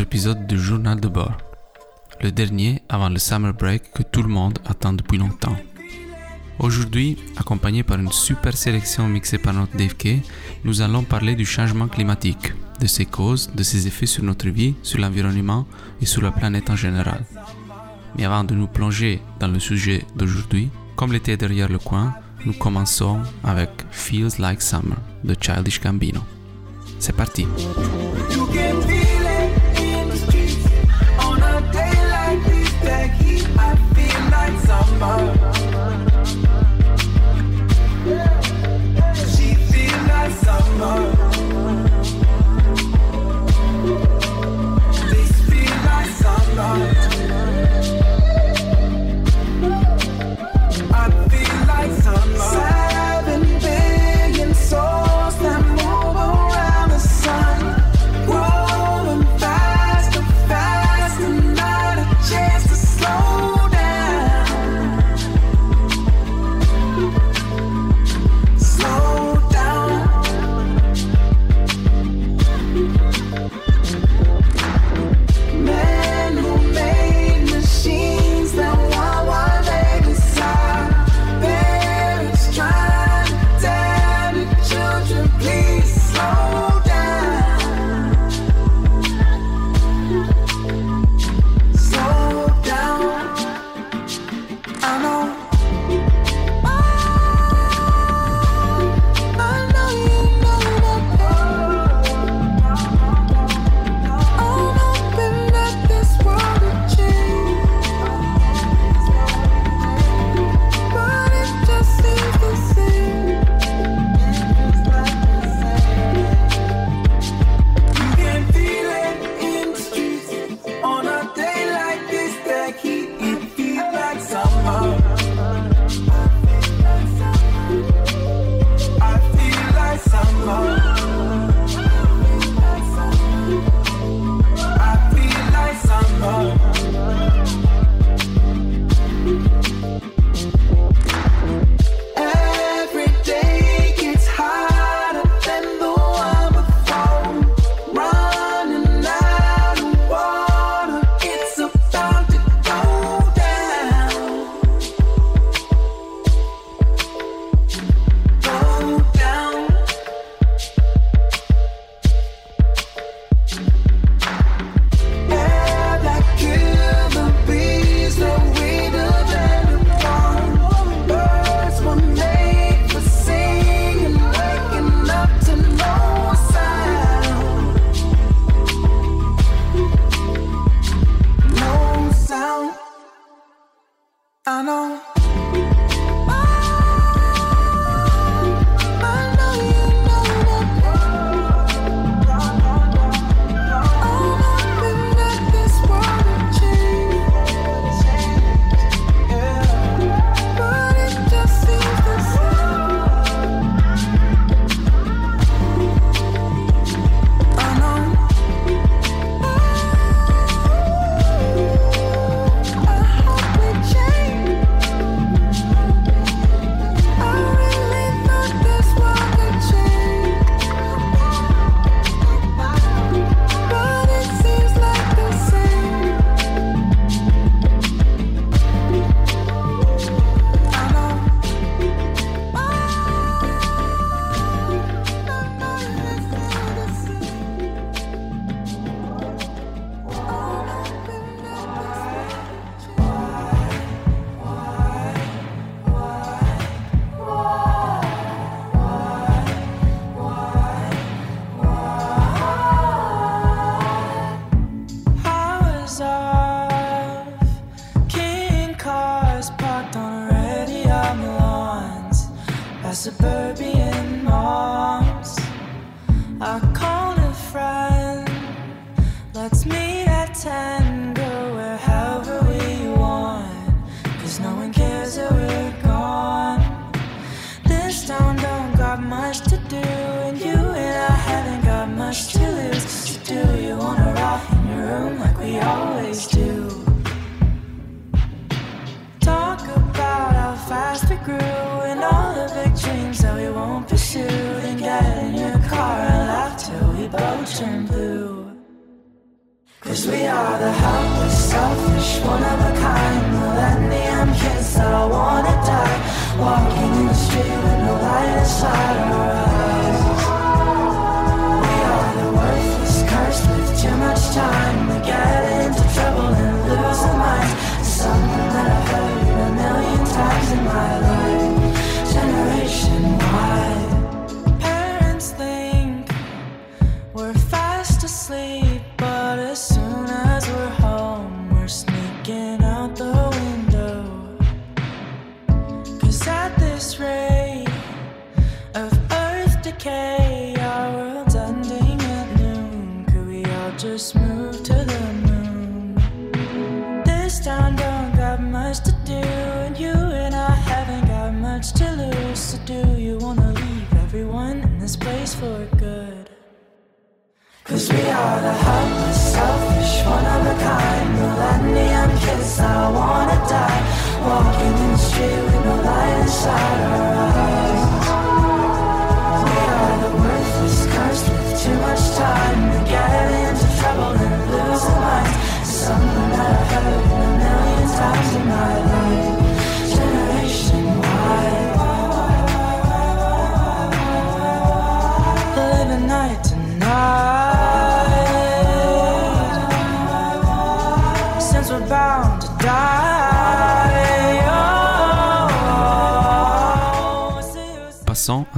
Épisode du Journal de bord, le dernier avant le summer break que tout le monde attend depuis longtemps. Aujourd'hui, accompagné par une super sélection mixée par notre Dave Kay, nous allons parler du changement climatique, de ses causes, de ses effets sur notre vie, sur l'environnement et sur la planète en général. Mais avant de nous plonger dans le sujet d'aujourd'hui, comme l'été derrière le coin, nous commençons avec Feels Like Summer de Childish Gambino. C'est parti. I She feel like summer This feel like summer.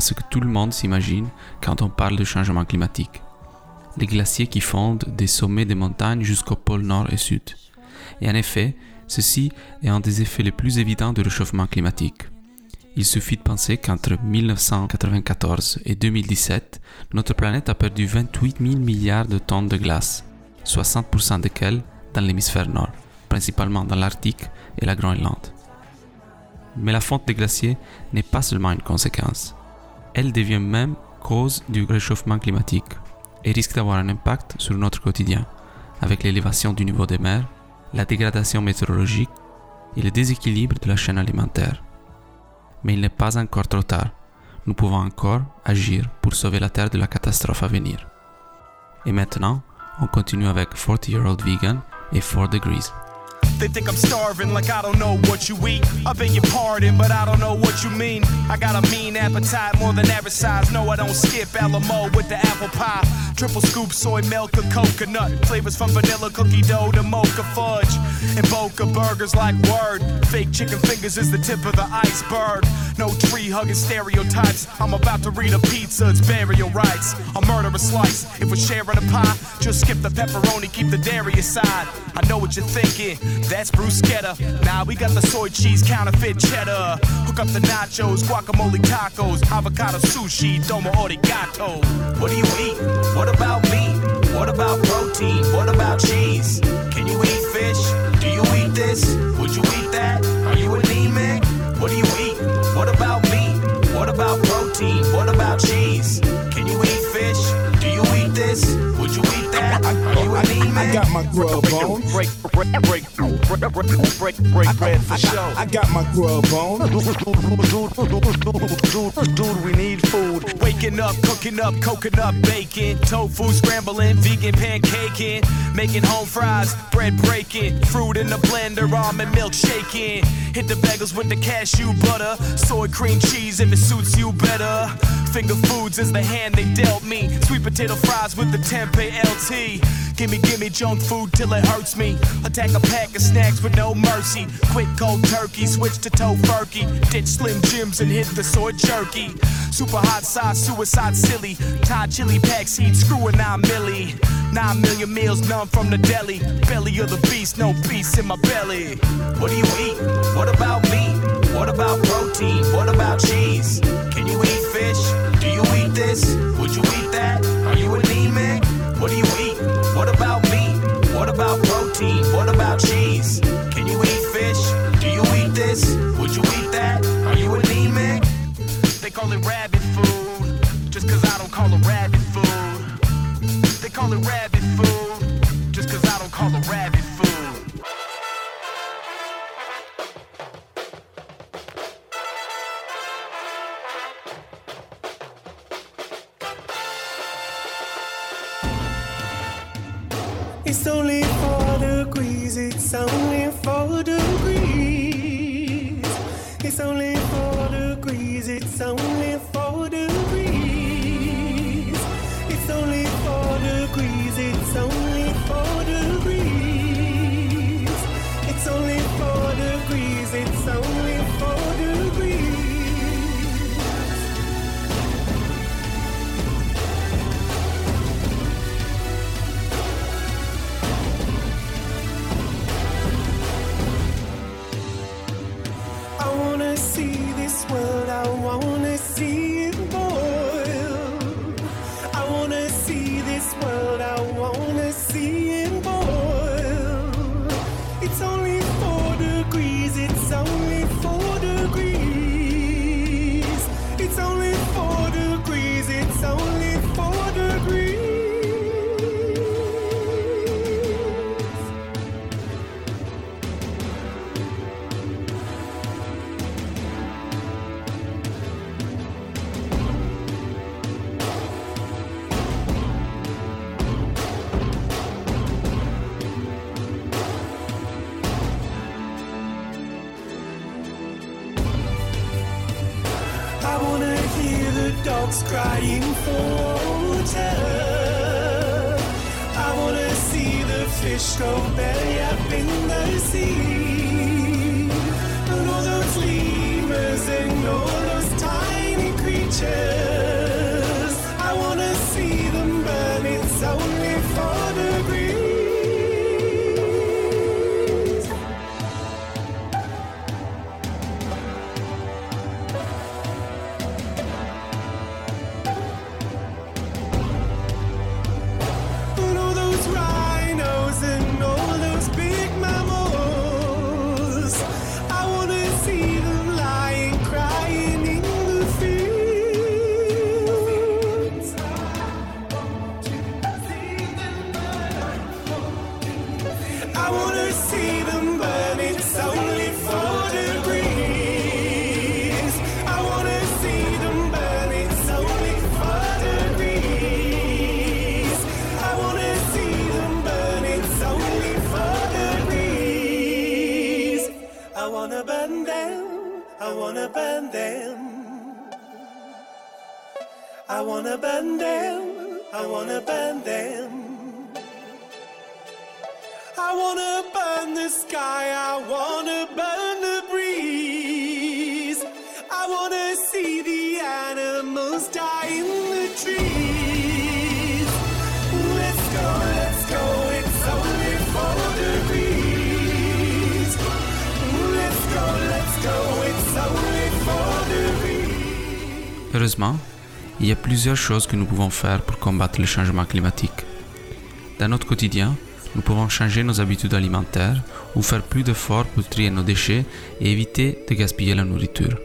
Ce que tout le monde s'imagine quand on parle de changement climatique. Les glaciers qui fondent des sommets des montagnes jusqu'au pôle nord et sud. Et en effet, ceci est un des effets les plus évidents du réchauffement climatique. Il suffit de penser qu'entre 1994 et 2017, notre planète a perdu 28 000 milliards de tonnes de glace, 60% desquelles dans l'hémisphère nord, principalement dans l'Arctique et la Groenland. Mais la fonte des glaciers n'est pas seulement une conséquence. Elle devient même cause du réchauffement climatique et risque d'avoir un impact sur notre quotidien, avec l'élévation du niveau des mers, la dégradation météorologique et le déséquilibre de la chaîne alimentaire. Mais il n'est pas encore trop tard. Nous pouvons encore agir pour sauver la Terre de la catastrophe à venir. Et maintenant, on continue avec 40 Year Old Vegan et 4 Degrees. They think I'm starving like I don't know what you eat. I beg your pardon, but I don't know what you mean. I got a mean appetite, more than average size. No, I don't skip Alamo with the apple pie. Triple scoop soy milk or coconut. Flavors from vanilla cookie dough to mocha fudge. And Boca burgers like word. Fake chicken fingers is the tip of the iceberg. No tree hugging stereotypes. I'm about to read a pizza, it's burial rights. I'll murder a slice. If we're sharing a pie, just skip the pepperoni, keep the dairy aside. I know what you're thinking. That's bruschetta. Nah, we got the soy cheese, counterfeit cheddar. Hook up the nachos, guacamole tacos, avocado sushi, domo origato. What do you eat? What about meat? What about protein? What about cheese? Can you eat fish? Do you eat this? Would you eat that? Are you anemic? What do you eat? What about meat? What about protein? What about cheese? Can you eat fish? Do you eat this? Would you eat that? Are you anemic? I got my grub on. break, break, break, break, break, break, break bread for show. I got my grub on. Dude, we need food. Waking up, cooking up coconut bacon, tofu scrambling, vegan pancaking, making home fries, bread breaking, fruit in the blender, almond milk shaking. Hit the bagels with the cashew butter, soy cream cheese if it suits you better. Finger foods is the hand they dealt me. Sweet potato fries with the tempeh LT. Gimme, gimme junk food till it hurts me. Attack a pack of snacks with no mercy. Quick cold turkey, switch to tofurkey. Ditch slim jims and hit the soy jerky. Super hot sauce, suicide silly. Thai chili pack seed, screw a nine milli. Nine million meals, none from the deli. Belly of the beast, no peace in my belly. What do you eat? What about meat? What about protein? What about cheese? Wanna hear the dogs crying for water. I wanna see the fish go belly up in the sea. And all those lemurs and all those tiny creatures. Wanna them, I wanna burn them. I wanna burn the sky, I wanna burn the breeze. I wanna see the animals die in the trees. Let's go, let's go, it's only four degrees. Let's go, let's go, it's only degrees. Il y a plusieurs choses que nous pouvons faire pour combattre le changement climatique. Dans notre quotidien, nous pouvons changer nos habitudes alimentaires ou faire plus d'efforts pour trier nos déchets et éviter de gaspiller la nourriture.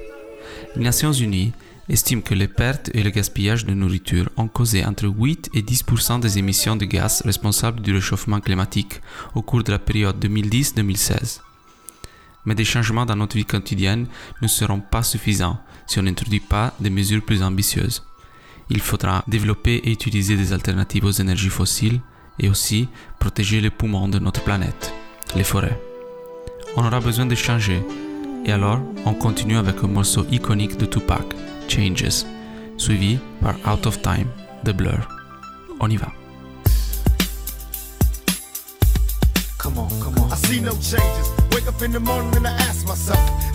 Les Nations Unies estiment que les pertes et le gaspillage de nourriture ont causé entre 8 et 10% des émissions de gaz responsables du réchauffement climatique au cours de la période 2010-2016. Mais des changements dans notre vie quotidienne ne seront pas suffisants si on n'introduit pas des mesures plus ambitieuses. Il faudra développer et utiliser des alternatives aux énergies fossiles et aussi protéger les poumons de notre planète, les forêts. On aura besoin de changer. Et alors, on continue avec un morceau iconique de Tupac, Changes, suivi par Out of Time de Blur. On y va. The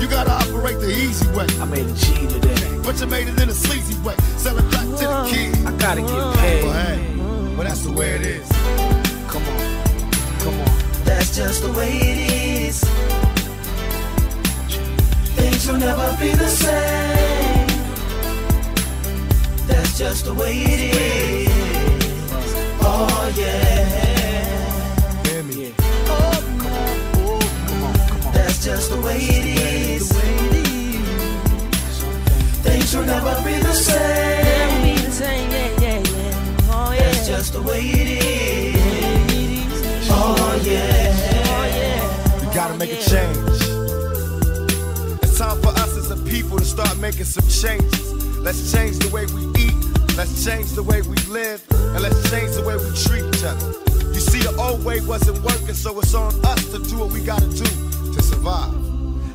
You gotta operate the easy way. I made a G today. But you made it in a sleazy way. Selling crack to the kids. I gotta get Well, paid. hey, well, that's the way it is. Come on, come on. That's just the way it is. Things will never be the same. That's just the way it is. Oh yeah. Just the way it is. Things will never be the same. That's just the way it is. Oh, oh yeah. We gotta make a change. It's time for us as a people to start making some changes. Let's change the way we eat. Let's change the way we live. And let's change the way we treat each other. You see, the old way wasn't working, so it's on us to do what we gotta do to survive.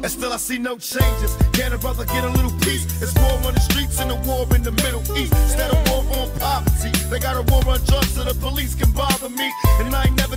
And still I see no changes. Can a brother get a little peace? It's war on the streets and a war in the Middle East. Instead of war on poverty, they got a war on drugs so the police can bother me. And I ain't never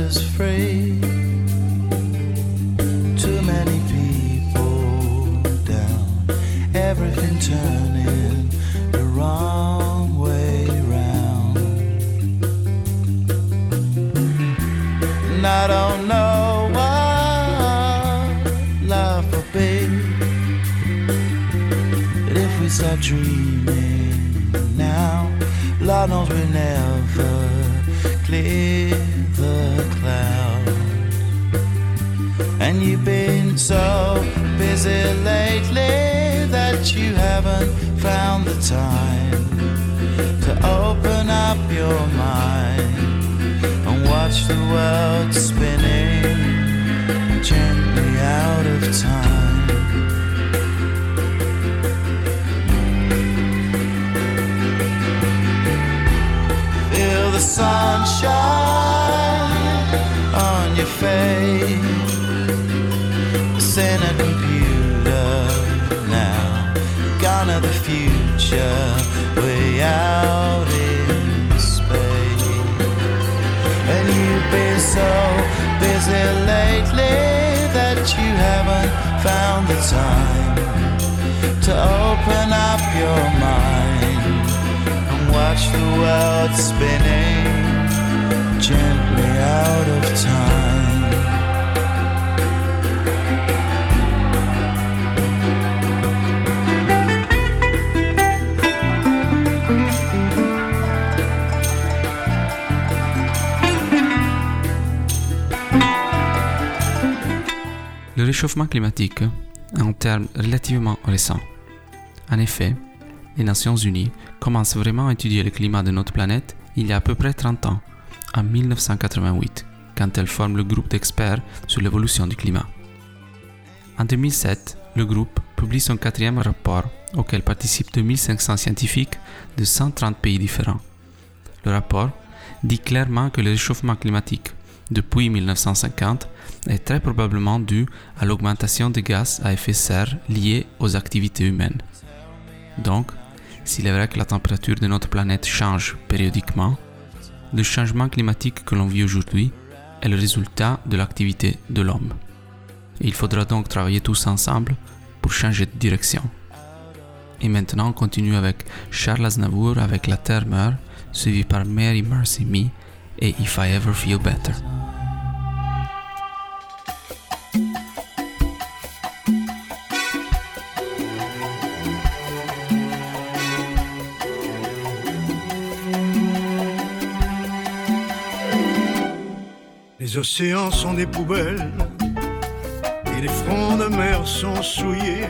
us free? Time to open up your mind and watch the world spinning gently out of time. Future, way out in space. And you've been so busy lately that you haven't found the time to open up your mind and watch the world spinning gently out of time. Le réchauffement climatique est un terme relativement récent. En effet, les Nations Unies commencent vraiment à étudier le climat de notre planète il y a à peu près 30 ans, en 1988, quand elles forment le groupe d'experts sur l'évolution du climat. En 2007, le groupe publie son quatrième rapport auquel participent 2500 scientifiques de 130 pays différents. Le rapport dit clairement que le réchauffement climatique depuis 1950 est très probablement dû à l'augmentation des gaz à effet de serre liés aux activités humaines. Donc, s'il est vrai que la température de notre planète change périodiquement, le changement climatique que l'on vit aujourd'hui est le résultat de l'activité de l'homme. Il faudra donc travailler tous ensemble pour changer de direction. Et maintenant, on continue avec Charles Aznavour avec La Terre meurt, suivi par Mary Mercy Me et If I Ever Feel Better. Les océans sont des poubelles et les fronts de mer sont souillés.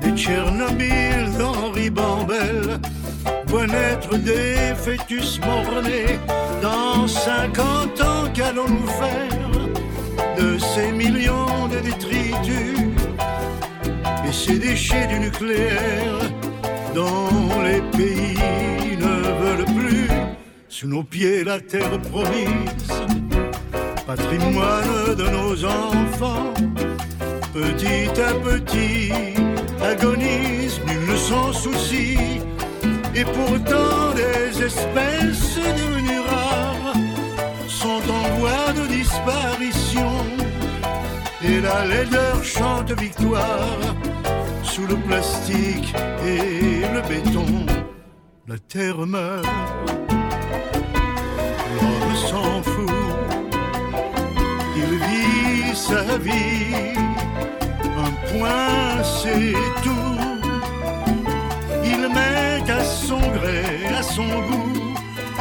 Des Tchernobyl d'Henri Bambel voient naître des fœtus mort-nés. Dans 50 ans, qu'allons-nous faire de ces millions de détritus et ces déchets du nucléaire dont les pays ne veulent plus sous nos pieds la terre promise? Patrimoine de nos enfants. Petit à petit, agonise, nul ne s'en soucie. Et pourtant, des espèces devenues rares sont en voie de disparition. Et la laideur chante victoire sous le plastique et le béton. La terre meurt, l'homme s'en fout il vit sa vie, un point c'est tout. Il met à son gré, à son goût,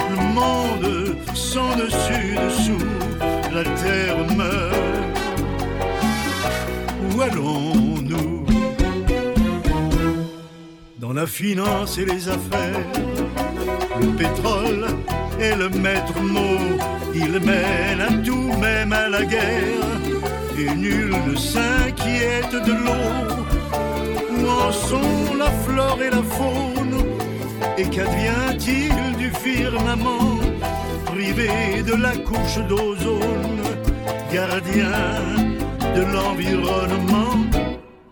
le monde sans dessus dessous, la terre meurt. Où allons-nous? Dans la finance et les affaires, le pétrole est le maître mot. Il mène à tout, même à la guerre. Et nul ne s'inquiète de l'eau. Où en sont la flore et la faune Et qu'advient-il du firmament Privé de la couche d'ozone Gardien de l'environnement?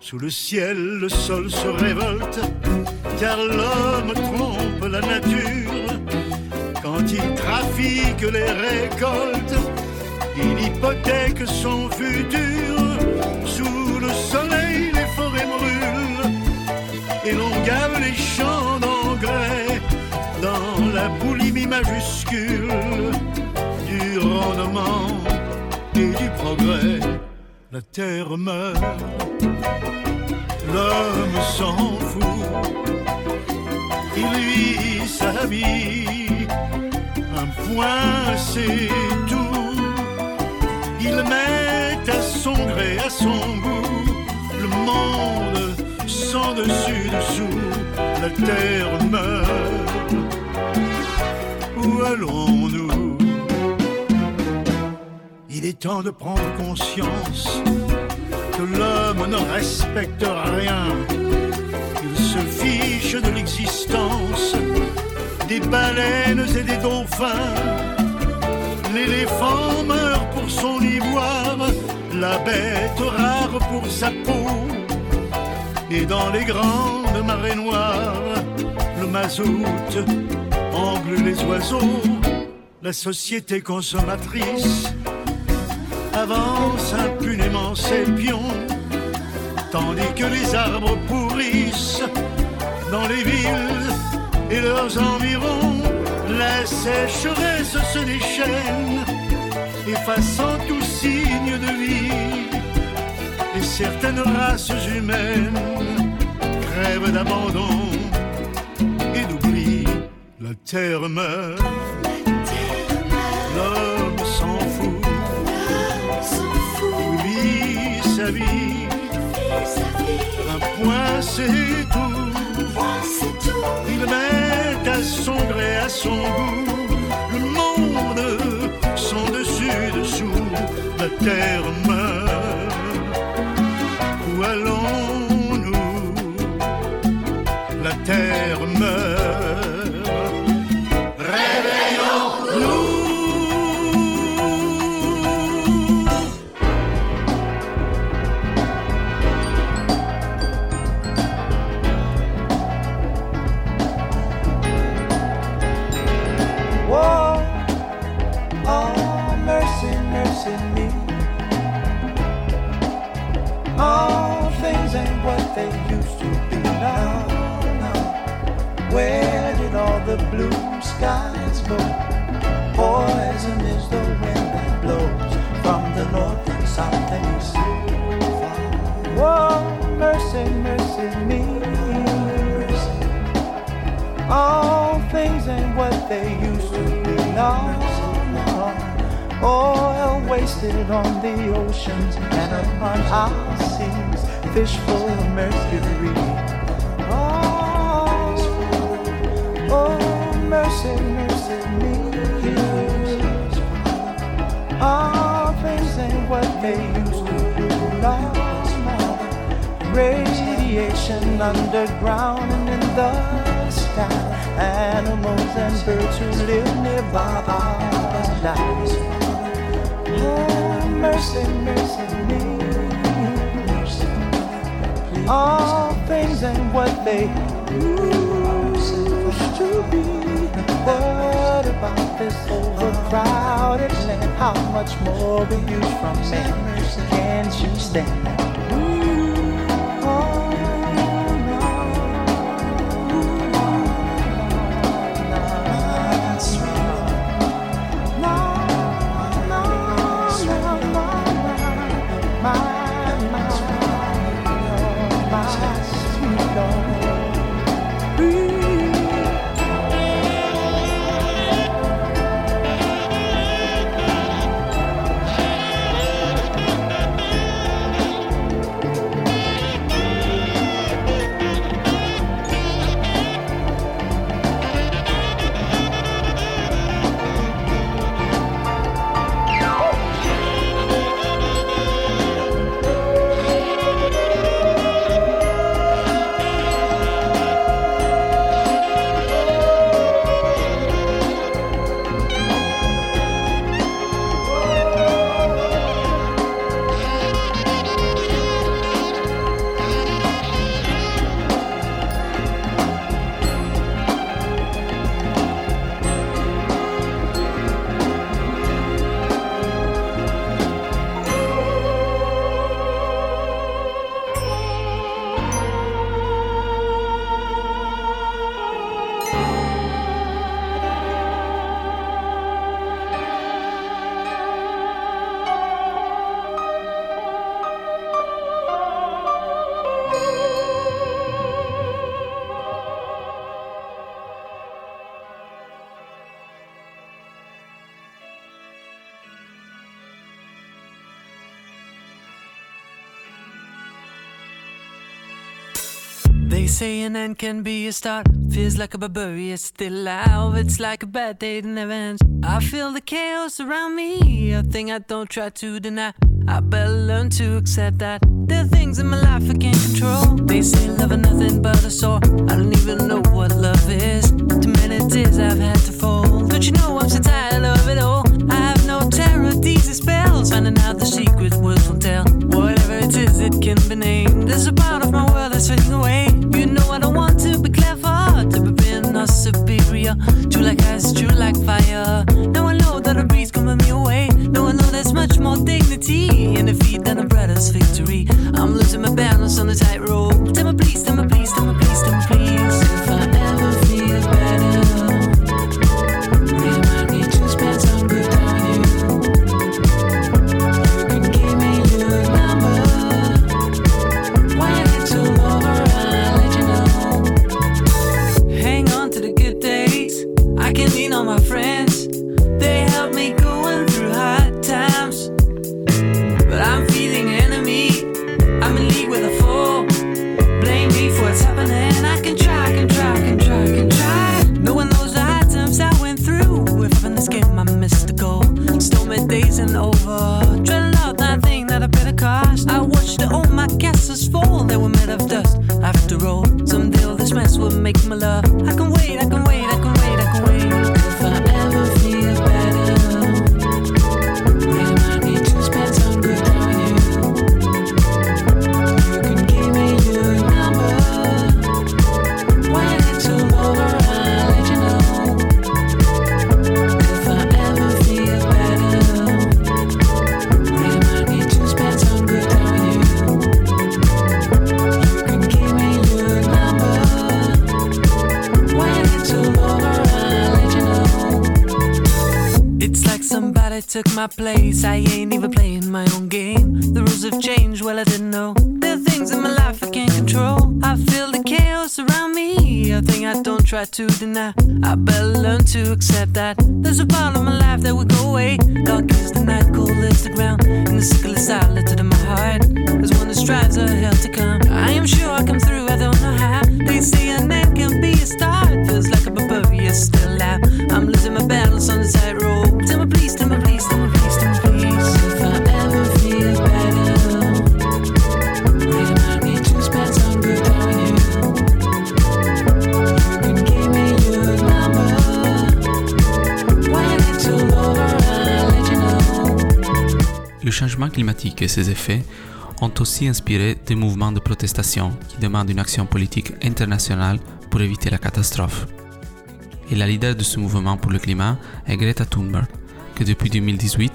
Sous le ciel, le sol se révolte, car l'homme trompe la nature. Quand il trafique les récoltes, il hypothèque son futur. Sous le soleil, les forêts brûlent, et l'on gave les champs d'engrais dans la boulimie majuscule du rendement et du progrès. La terre meurt l'homme s'en fout. Il sa vie, un point c'est tout. Il met à son gré, à son goût, le monde sans dessus dessous. La terre meurt. Où allons-nous? Il est temps de prendre conscience que l'homme ne respecte rien. Il se de l'existence des baleines et des dauphins. L'éléphant meurt pour son ivoire, la bête rare pour sa peau. Et dans les grandes marées noires, le mazout angle les oiseaux. La société consommatrice avance impunément ses pions, tandis que les arbres pourrissent dans les villes et leurs environs. La sécheresse se déchaîne, effaçant tout signe de vie. Et certaines races humaines crèvent d'abandon et d'oubli. La terre meurt, l'homme s'en fout, il vit sa vie. Un point c'est tout. Met à son gré, à son goût, le monde sans dessus dessous. La terre go? Poison is the wind that blows from the north and south and east. Whoa, mercy, mercy me. All things ain't what they used to be. No, no. Oil wasted on the oceans and upon our seas. Fish full of mercury. Oh, oh, mercy, mercy underground and in the sky. Animals and birds who live nearby are die. Oh, mercy, mercy me. All things ain't what they used to be. What about this overcrowded land? How much more will you from man? Can't you stand that? They say an end can be a start. Feels like a barbarian still alive. It's like a bad day that never ends. I feel the chaos around me. A thing I don't try to deny. I better learn to accept that there are things in my life I can't control. They say love is nothing but a sore. I don't even know what love is. Too many tears I've had to fold. Don't you know I'm so tired of it all? I have no terror it is, it can be named. There's a part of my world that's fading away. You know I don't want to be clever, to be being or superior. True like ice, true like fire. Now I know that a breeze coming me away. Now I know there's much more dignity in defeat than a brother's victory. I'm losing my balance on the tightrope. Tell me please, tell me please, tell me please, tell me please. If I I ain't Le changement climatique et ses effets ont aussi inspiré des mouvements de protestation qui demandent une action politique internationale pour éviter la catastrophe. Et la leader de ce mouvement pour le climat est Greta Thunberg, qui depuis 2018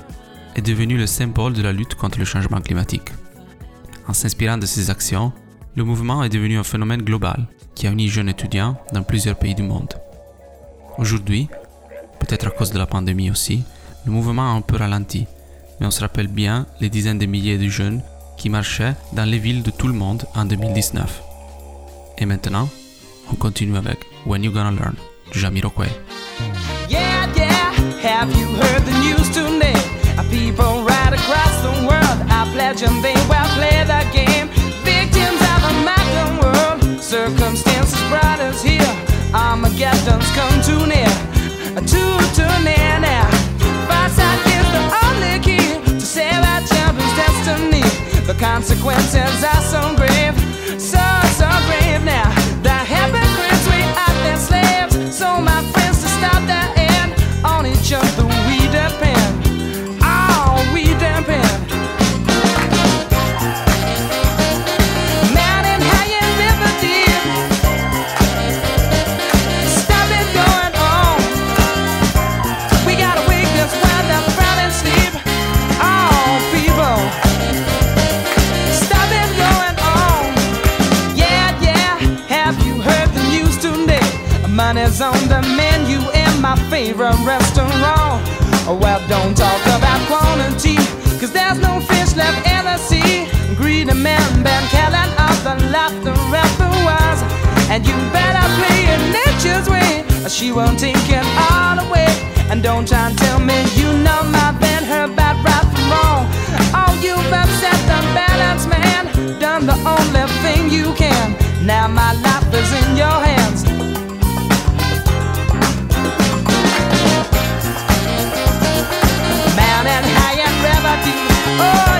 est devenue le symbole de la lutte contre le changement climatique. En s'inspirant de ses actions, le mouvement est devenu un phénomène global qui a uni jeunes étudiants dans plusieurs pays du monde. Aujourd'hui, peut-être à cause de la pandémie aussi, le mouvement a un peu ralenti, mais on se rappelle bien les dizaines de milliers de jeunes qui marchaient dans les villes de tout le monde en 2019. Et maintenant, on continue avec When You Gonna Learn de Jamiroquai. Yeah, yeah, have you heard the news tonight? People right across the world are pledging they will play the game. Victims of a modern world, circumstances brought us here. Armageddon's come too near, too, too near now. The consequences are so grave, she won't take it all away. And don't try and tell me you know my band, her bad right from wrong. Oh, you've upset the balance, man. Done the only thing you can. Now my life is in your hands. Mountain high and deep. Oh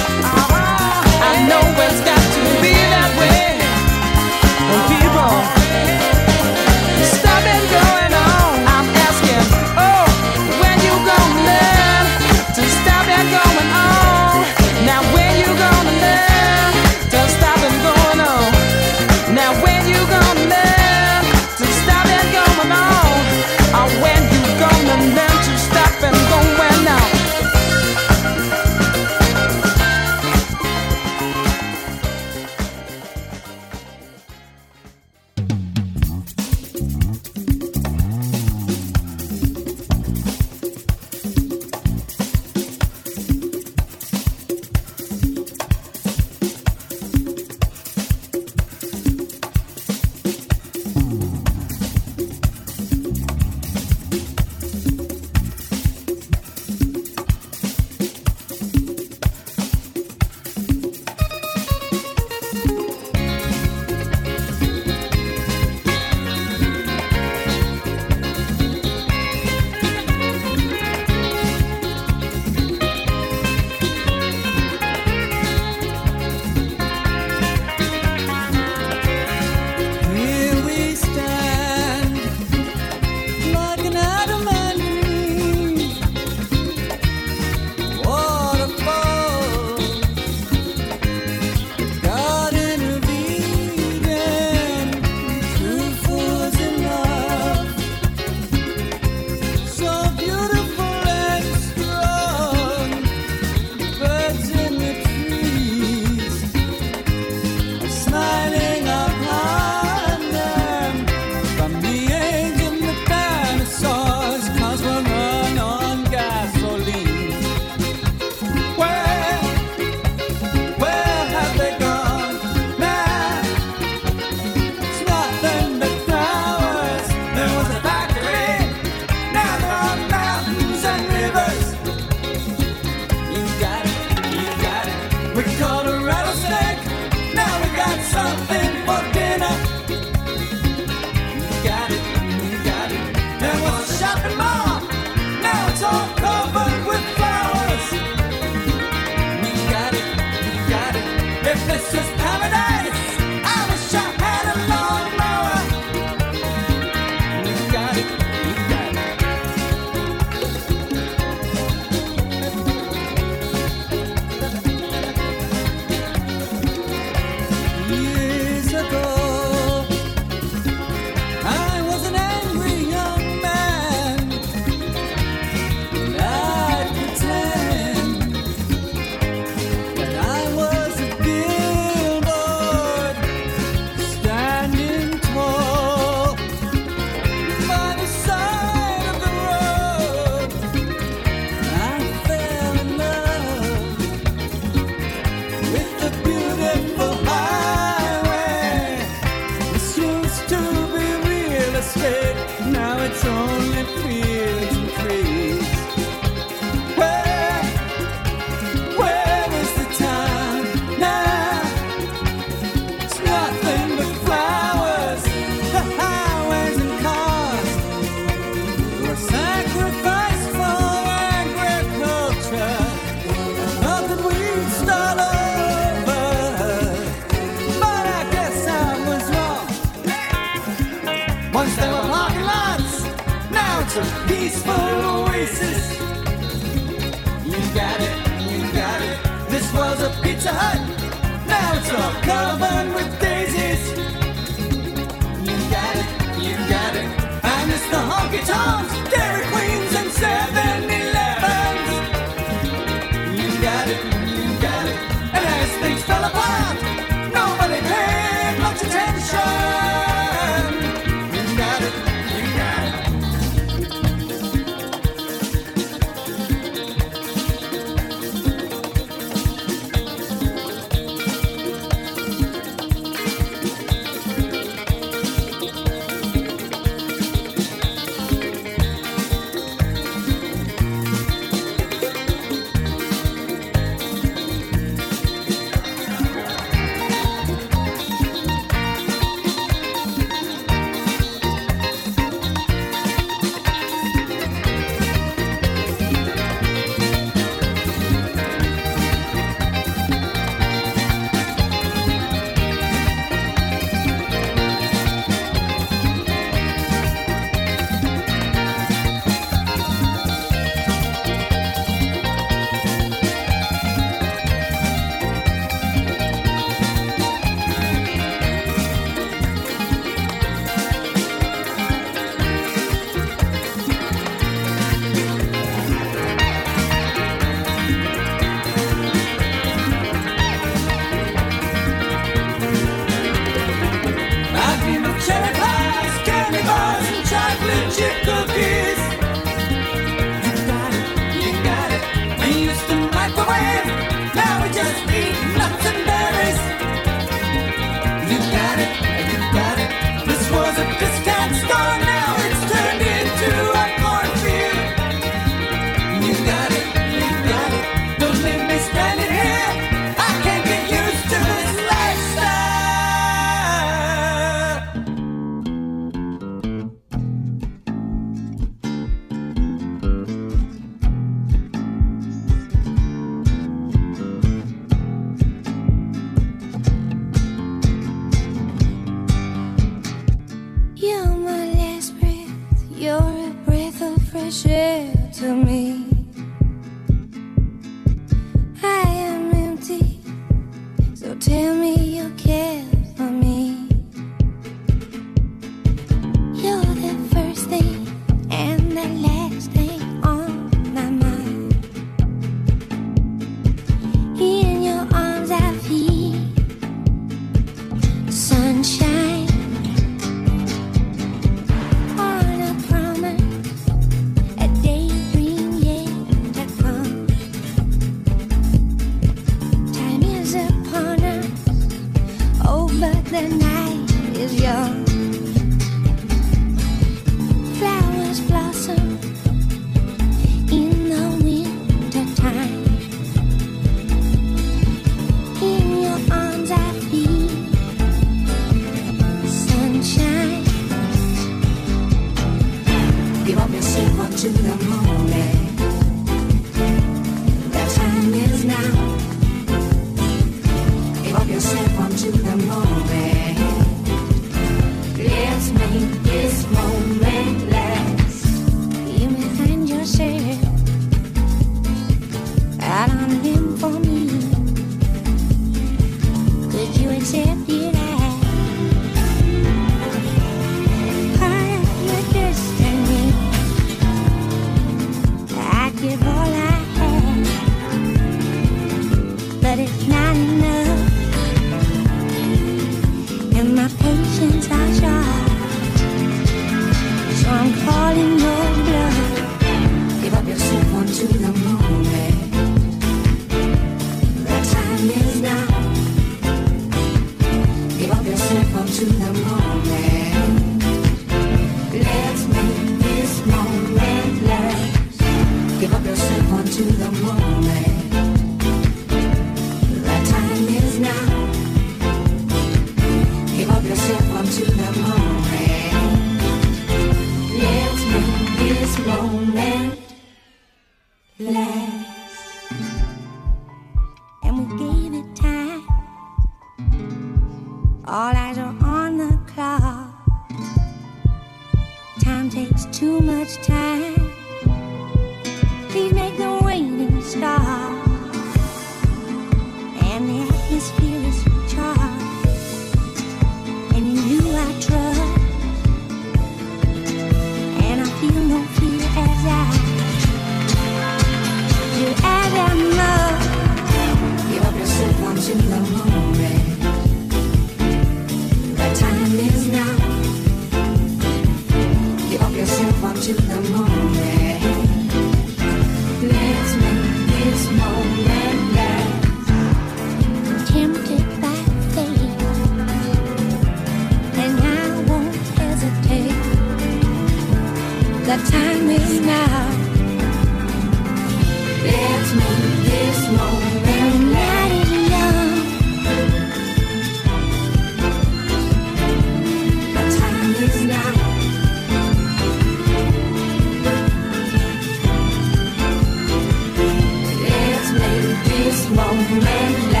this moment.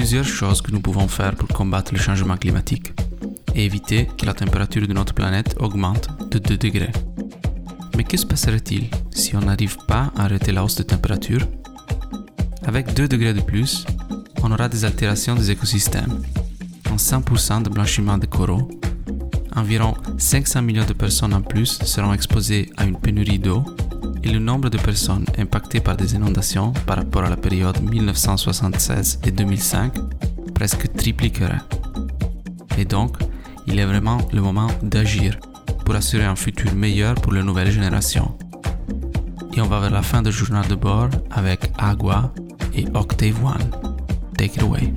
Plusieurs choses que nous pouvons faire pour combattre le changement climatique et éviter que la température de notre planète augmente de 2 degrés. Mais que se passerait-il si on n'arrive pas à arrêter la hausse de température? Avec 2 degrés de plus, on aura des altérations des écosystèmes, un 100% de blanchiment des coraux, environ 500 millions de personnes en plus seront exposées à une pénurie d'eau et le nombre de personnes impactées par des inondations par rapport à la période 1976 et 2005 presque tripliquerait. Et donc, il est vraiment le moment d'agir pour assurer un futur meilleur pour les nouvelles générations. Et on va vers la fin du journal de bord avec Agua et Octave One. Take it away.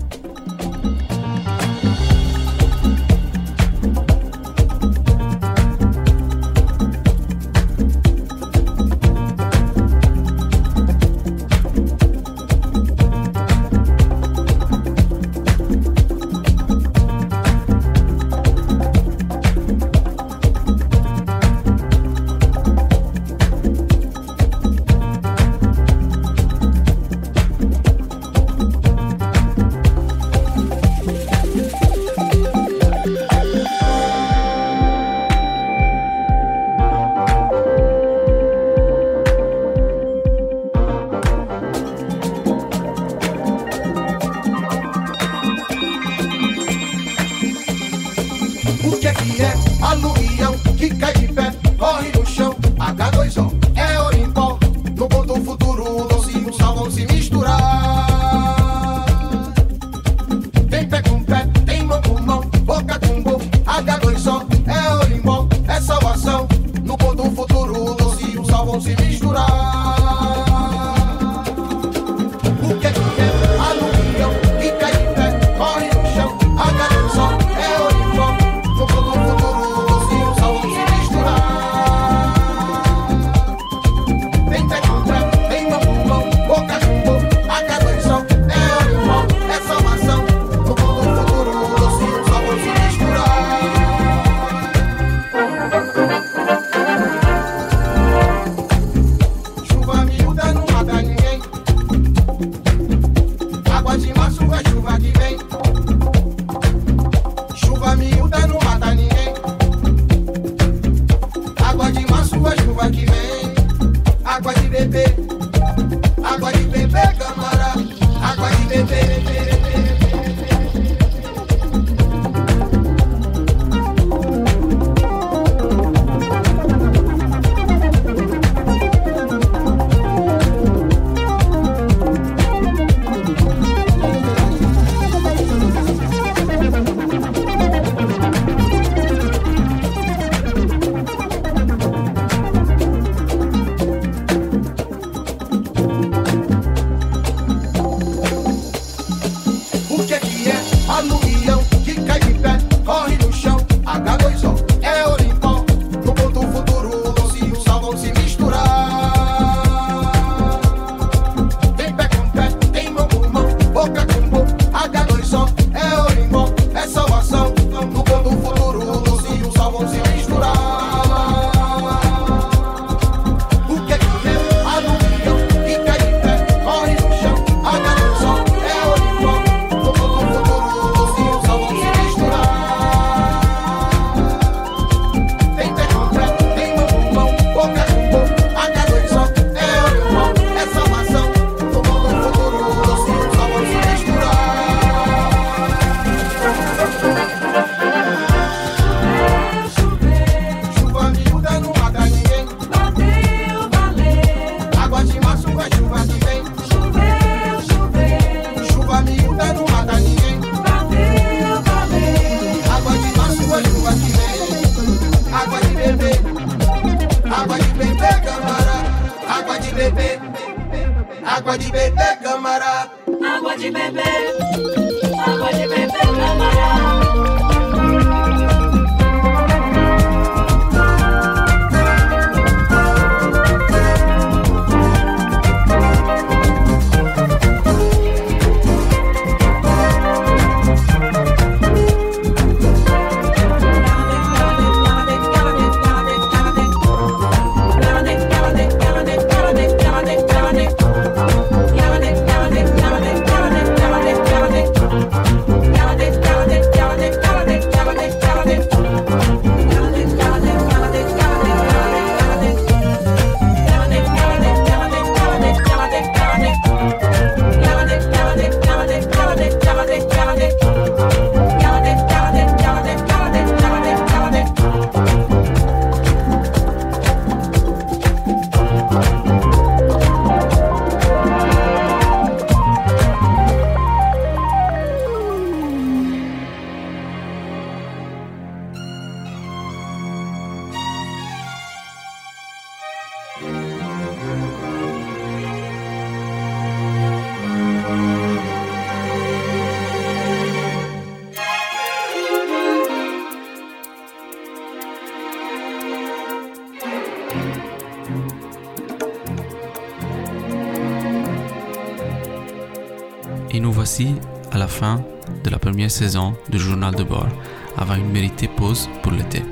Première saison du journal de bord, avant une méritée pause pour l'été.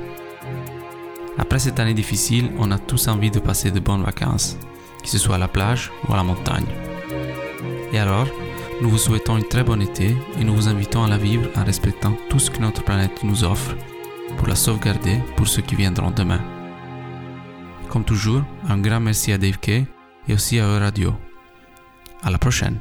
Après cette année difficile, on a tous envie de passer de bonnes vacances, que ce soit à la plage ou à la montagne. Et alors, nous vous souhaitons une très bonne été et nous vous invitons à la vivre en respectant tout ce que notre planète nous offre pour la sauvegarder pour ceux qui viendront demain. Comme toujours, un grand merci à Dave Kay et aussi à Euradio. À la prochaine!